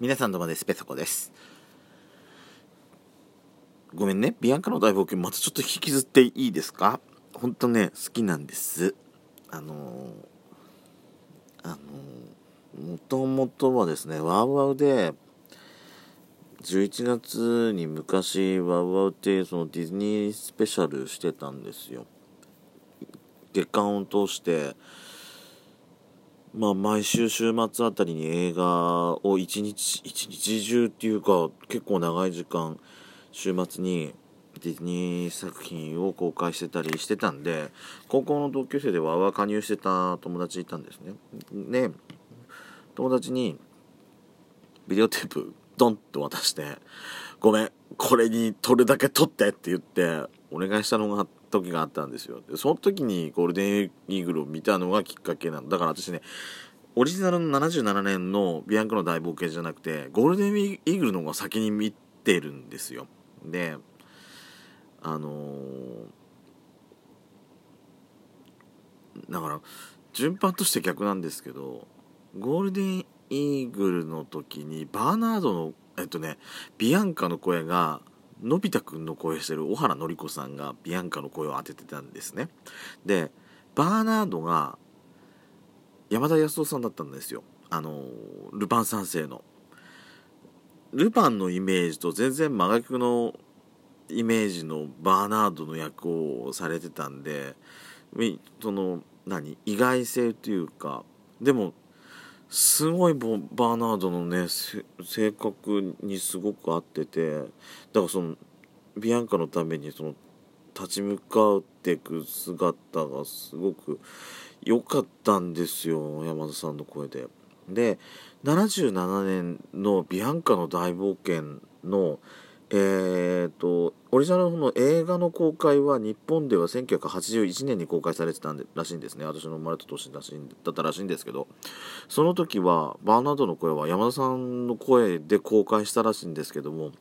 皆さんどうもです。ペソコです。ごめんね。ビアンカの大冒険またちょっと引きずっていいですか？ほんとね好きなんです。あのー、あのー、もともとはですねワウワウで11月に昔ワウワウってそのディズニースペシャルしてたんですよ。月間を通してまあ、毎週週末あたりに映画を一日一日中っていうか結構長い時間週末にディズニー作品を公開してたりしてたんで高校の同級生でわわ加入してた友達いたんですね。で友達にビデオテープドンと渡して「ごめんこれに撮るだけ撮って」って言ってお願いしたのがあって時があったんですよ。でその時にゴールデンイーグルを見たのがきっかけなんだ。から私ねオリジナルの77年のビアンカの大冒険じゃなくてゴールデンイーグルの方が先に見てるんですよ。であのー、だから順番として逆なんですけどゴールデンイーグルの時にバーナードのえっとねビアンカの声がのび太くんの声してる小原紀子さんがビアンカの声を当ててたんですね。でバーナードが山田康夫さんだったんですよ。あのルパン三世の。ルパンのイメージと全然真逆のイメージのバーナードの役をされてたんでその何意外性というかでもすごいバーナードのね性格にすごく合っててだからそのビアンカのためにその立ち向かっていく姿がすごく良かったんですよ山田さんの声で。で77年の「ビアンカの大冒険」のえーと、オリジナルの映画の公開は日本では1981年に公開されてたんでらしいんですね。私の生まれた年だしいだったらしいんですけど。その時はバーナードの声は山田さんの声で公開したらしいんですけども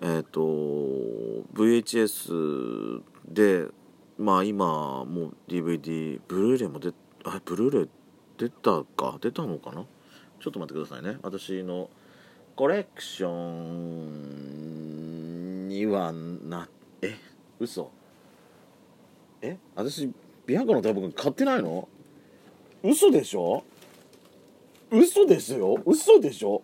えっ、ー、と VHS でまあ今もう DVD ブルーレイも出あブルーレイ出たか出たのかな？ちょっと待ってくださいね。私のコレクションにはなえ嘘？え？私ビアンカの大僕買ってないの？嘘でしょ？嘘ですよ？嘘でしょ？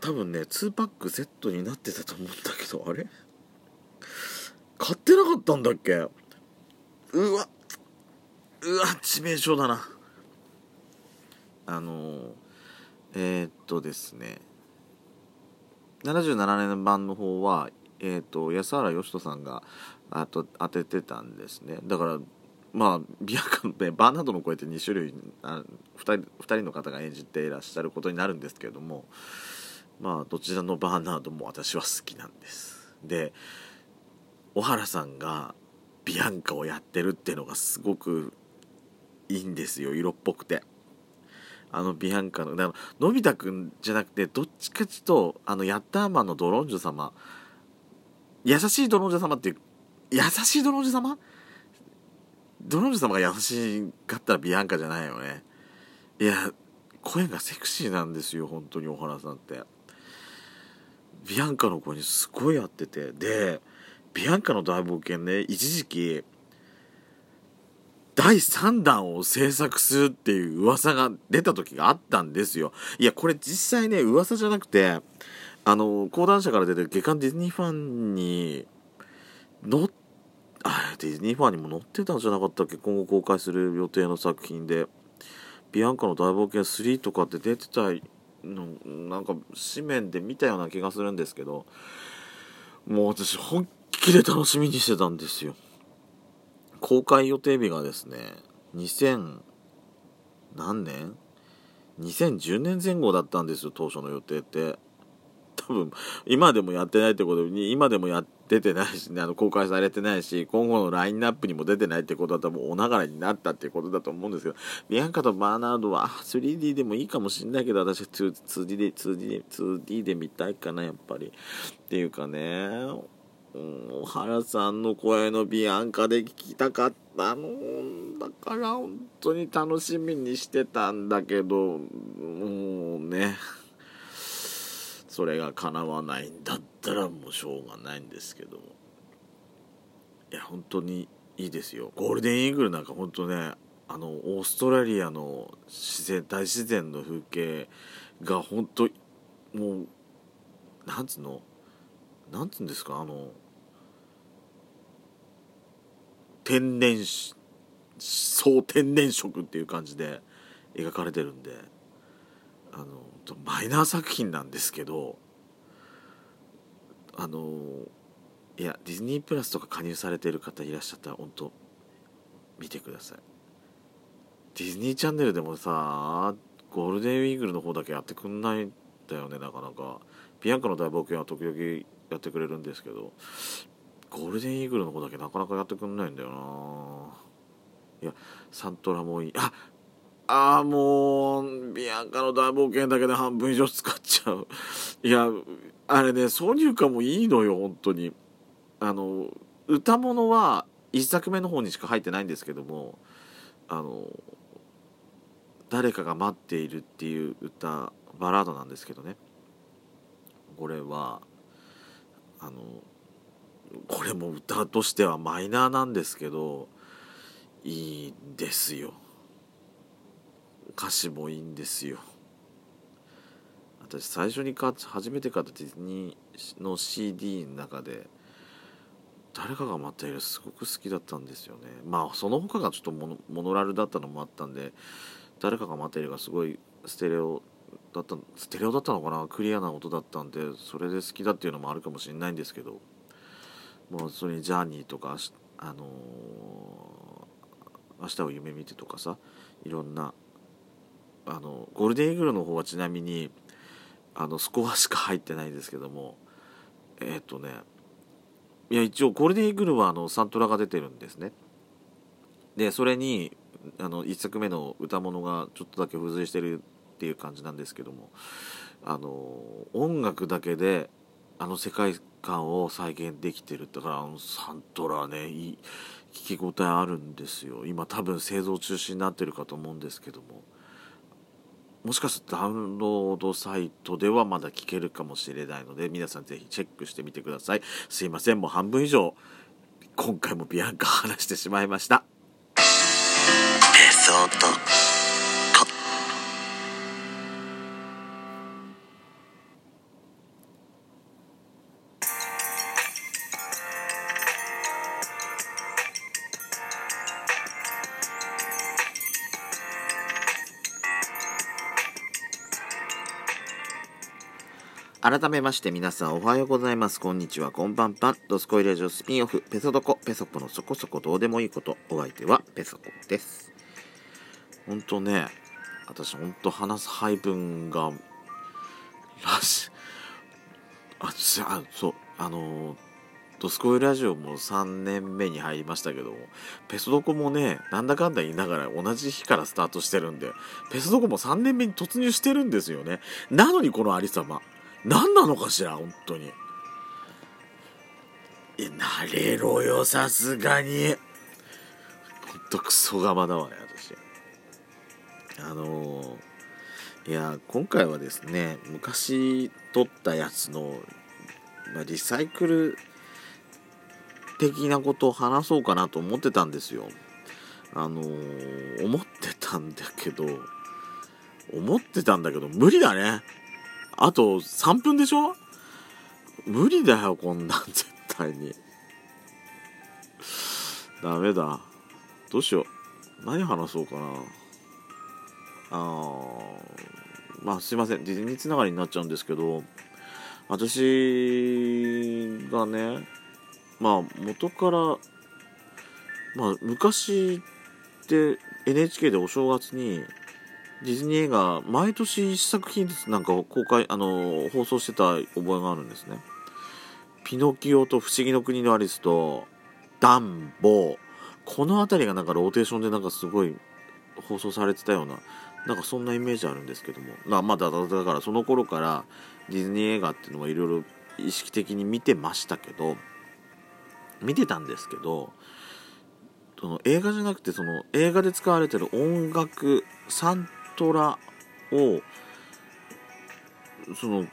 多分ね2パックセットになってたと思うんだけどあれ？買ってなかったんだっけ？うわうわ致命傷だな。あのーえー、っとですね。77年版の方は、えー、っと安原義人さんがあと当ててたんですね。だからまあビアカの、ね、バーナードの声って2種類あ 2, 人2人の方が演じていらっしゃることになるんですけれどもまあどちらのバーナードも私は好きなんです。で小原さんがビアンカをやってるっていうのがすごくいいんですよ。色っぽくて。あのビアンカのだからのび太くんじゃなくてどっちかちとあのヤッターマンのドロンジョ様。優しいドロンジョ様っていう優しいドロンジョ様？ドロンジョ様が優しかったらビアンカじゃないよね。いや声がセクシーなんですよ本当に小原さんって。ビアンカの声にすごい合ってて。でビアンカの大冒険ね一時期第3弾を制作するっていう噂が出た時があったんですよ。いや、これ実際ね、噂じゃなくて、あの、講談社から出てる月刊ディズニーファンに、のあ、ディズニーファンにも載ってたんじゃなかったっけ？今後公開する予定の作品で。ビアンカの大冒険3とかって出てたの、なんか紙面で見たような気がするんですけど、もう私本気で楽しみにしてたんですよ。公開予定日がですね2000何年 ?2010 年前後だったんですよ当初の予定って。多分今でもやってないってことに今でもやっててないしねあの公開されてないし今後のラインナップにも出てないってことは多分お流れになったってことだと思うんですけどビアンカとバーナードは 3D でもいいかもしんないけど私 2D で 2D 2D で見たいかなやっぱり。っていうかね。小原さんの声のビアンカで聞きたかったのだから本当に楽しみにしてたんだけどもうね。それが叶わないんだったらもうしょうがないんですけど。いや本当にいいですよ。ゴールデンイーグルなんか本当ねあのオーストラリアの自然大自然の風景が本当もうなんつうの？なんつうんですか？あの天然総天然色っていう感じで描かれてるんであのマイナー作品なんですけどあのいやディズニープラスとか加入されてる方いらっしゃったら本当見てください。ディズニーチャンネルでもさゴールデンウィーグルの方だけやってくんないんだよねなかなか。ビアンカの大冒険は時々やってくれるんですけどゴールデンイーグルの方だけなかなかやってくんないんだよな。いやサントラもいい。あああもうビアンカの大冒険だけで半分以上使っちゃう。いやあれね挿入歌もいいのよ本当に。あの歌物は1作目の方にしか入ってないんですけどもあの誰かが待っているっていう歌バラードなんですけどね。これはあのこれも歌としてはマイナーなんですけどいいですよ。歌詞もいいんですよ。私最初に買初めて買ったディズニーの CD の中で誰かが待っているすごく好きだったんですよね。まあその他がちょっとモノモノラルだったのもあったんで誰かが待っているがすごいステレオだったステレオだったのかな？クリアな音だったんでそれで好きだっていうのもあるかもしれないんですけどもうそれに「ジャーニー」とかあのー「明日を夢見て」とかさいろんなあのゴールデンイーグルの方はちなみにあのスコアしか入ってないんですけどもえっ、とねいや一応ゴールデンイーグルはあのサントラが出てるんですね。でそれにあの1作目の歌物がちょっとだけ付随してるっていう感じなんですけどもあの音楽だけであの世界観を再現できてるだからあのサントラねいい聞き応えあるんですよ。今多分製造中止になってるかと思うんですけども。もしかするとダウンロードサイトではまだ聞けるかもしれないので皆さんぜひチェックしてみてください。すいませんもう半分以上今回もビアンカ話してしまいました。改めまして皆さんおはようございます。こんにちは、こんばんぱん。ドスコイラジオスピンオフ、ペソドコ、ペソコのそこそこどうでもいいこと。お相手はペソコです。ほんとね、私ほんと話す配分が、らし、あ、あそう、あのー、ドスコイラジオも3年目に入りましたけども、ペソドコもね、なんだかんだ言いながら同じ日からスタートしてるんで、ペソドコも3年目に突入してるんですよね。なのにこのありさま。何なのかしら本当に。いやなれろよさすがに。ほんとクソガマだわね私あのー、いや今回はですね昔撮ったやつの、まあ、リサイクル的なことを話そうかなと思ってたんですよ。あのー、思ってたんだけど思ってたんだけど無理だね。あと3分でしょ？無理だよこんなん。絶対に。ダメだ。どうしよう。何話そうかな。あーまあすいません。ディズニーつながりになっちゃうんですけど。私がねまあ元からまあ昔って NHK でお正月にディズニー映画毎年1作品ずつなんか公開あの放送してた覚えがあるんですね。ピノキオと不思議の国のアリスとダンボこの辺りがなんかローテーションでなんかすごい放送されてたようななんかそんなイメージあるんですけども。まあまだだからその頃からディズニー映画っていうのはいろいろ意識的に見てましたけど見てたんですけどその映画じゃなくてその映画で使われてる音楽サントラをその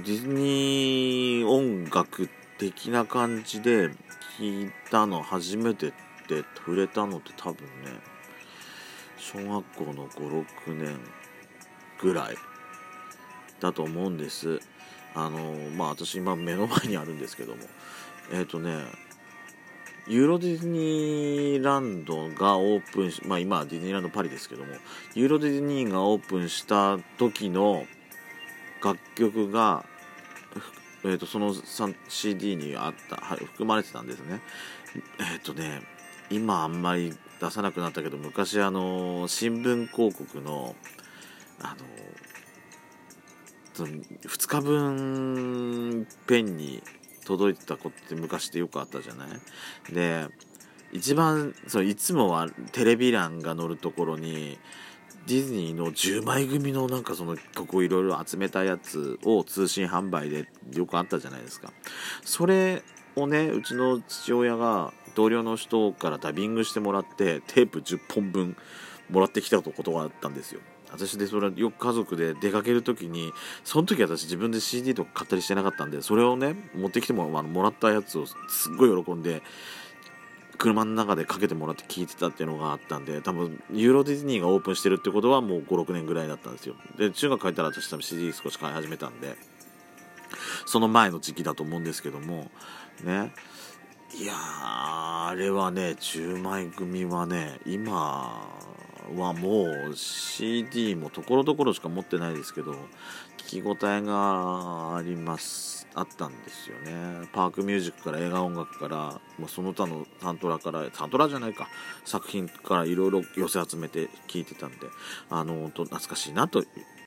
ディズニー音楽的な感じで聞いたの初めてって触れたのって多分ね小学校の56年ぐらいだと思うんです。あのまあ私今目の前にあるんですけども。えっ、ー、とねユーロディズニーランドがオープンし、まあ今はディズニーランドパリですけども、ユーロディズニーがオープンした時の楽曲が、えー、とその CD にあった、はい、含まれてたんですね。えっ、ー、とね、今あんまり出さなくなったけど、昔あの、新聞広告の、あの、2日分ペンに届いてた子って昔ってよくあったじゃない？で一番そういつもはテレビ欄が載るところにディズニーの10枚組のなんかその曲をいろいろ集めたやつを通信販売でよくあったじゃないですか。それをねうちの父親が同僚の人からダビングしてもらってテープ10本分もらってきたことがあったんですよ。私でそれはよく家族で出かける時にその時私自分で CD とか買ったりしてなかったんでそれをね持ってきてもあのもらったやつをすっごい喜んで車の中でかけてもらって聴いてたっていうのがあったんで多分ユーロディズニーがオープンしてるってことはもう56年ぐらいだったんですよ。で中学帰ったら私多分 CD 少し買い始めたんでその前の時期だと思うんですけどもね。いやあれはね10枚組はね今はもう CD もところどころしか持ってないですけど聞き応えがありますあったんですよね。パークミュージックから映画音楽からまあその他のサントラからサントラじゃないか。作品からいろいろ寄せ集めて聞いてたんであの懐かしいなと